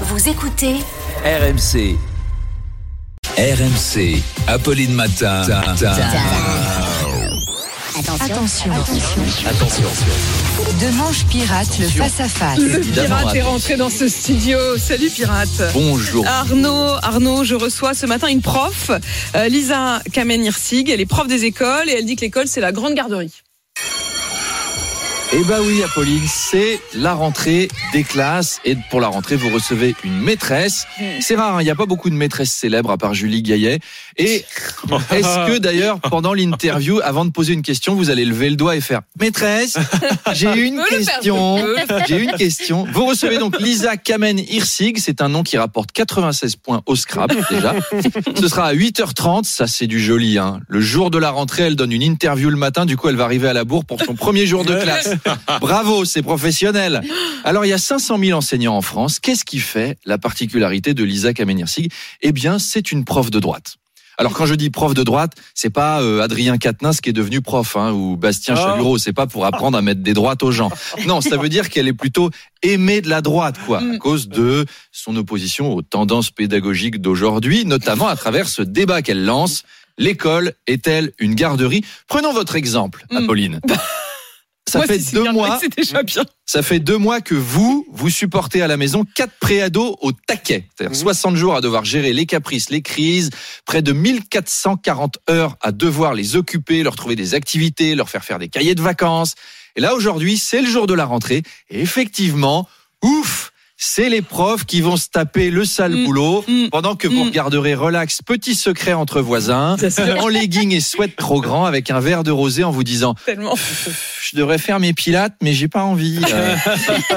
Vous écoutez RMC. RMC. Apolline Matin. Attention. Attention. De manche pirate, le face-à-face. Le pirate est attention. rentré dans ce studio. Salut pirate. Bonjour. Arnaud, Arnaud, je reçois ce matin une prof, euh, Lisa Kamen-Hirsig. Elle est prof des écoles et elle dit que l'école, c'est la grande garderie. Eh ben oui, Apolline, c'est la rentrée des classes. Et pour la rentrée, vous recevez une maîtresse. C'est rare, hein, il n'y a pas beaucoup de maîtresses célèbres à part Julie Gaillet. Et est-ce que d'ailleurs, pendant l'interview, avant de poser une question, vous allez lever le doigt et faire Maîtresse, j'ai une question. J'ai une question. Vous recevez donc Lisa Kamen-Hirsig. C'est un nom qui rapporte 96 points au Scrabble, déjà. Ce sera à 8h30. Ça, c'est du joli, hein. Le jour de la rentrée, elle donne une interview le matin. Du coup, elle va arriver à la bourre pour son premier jour de classe. Bravo, c'est professionnel. Alors, il y a 500 000 enseignants en France. Qu'est-ce qui fait la particularité de Lisa Kamen-Hirsig Eh bien, c'est une prof de droite. Alors quand je dis prof de droite, c'est pas euh, Adrien Quatennens qui est devenu prof hein, ou Bastien Chalureau, c'est pas pour apprendre à mettre des droites aux gens. Non, ça veut dire qu'elle est plutôt aimée de la droite quoi, à cause de son opposition aux tendances pédagogiques d'aujourd'hui, notamment à travers ce débat qu'elle lance. L'école est-elle une garderie? Prenons votre exemple, Mm. Apolline. Ça Moi, fait si deux mois. C'est déjà bien. Ça fait deux mois que vous, vous supportez à la maison quatre préados au taquet. C'est-à-dire 60 jours à devoir gérer les caprices, les crises, près de 1440 heures à devoir les occuper, leur trouver des activités, leur faire faire des cahiers de vacances. Et là, aujourd'hui, c'est le jour de la rentrée. Et effectivement, ouf, c'est les profs qui vont se taper le sale Mm, boulot mm, pendant que vous mm. regarderez relax, petit secret entre voisins, en legging et sweat trop grand avec un verre de rosé en vous disant Tellement. je devrais faire mes pilates, mais j'ai pas envie. Euh,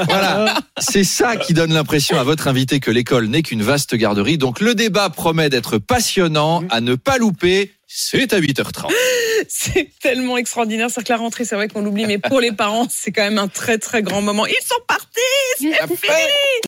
voilà, c'est ça qui donne l'impression à votre invité que l'école n'est qu'une vaste garderie. Donc le débat promet d'être passionnant, à ne pas louper. C'est à 8h30. C'est tellement extraordinaire. C'est que la rentrée, c'est vrai qu'on l'oublie, mais pour les parents, c'est quand même un très très grand moment. Ils sont partis. C'est fini.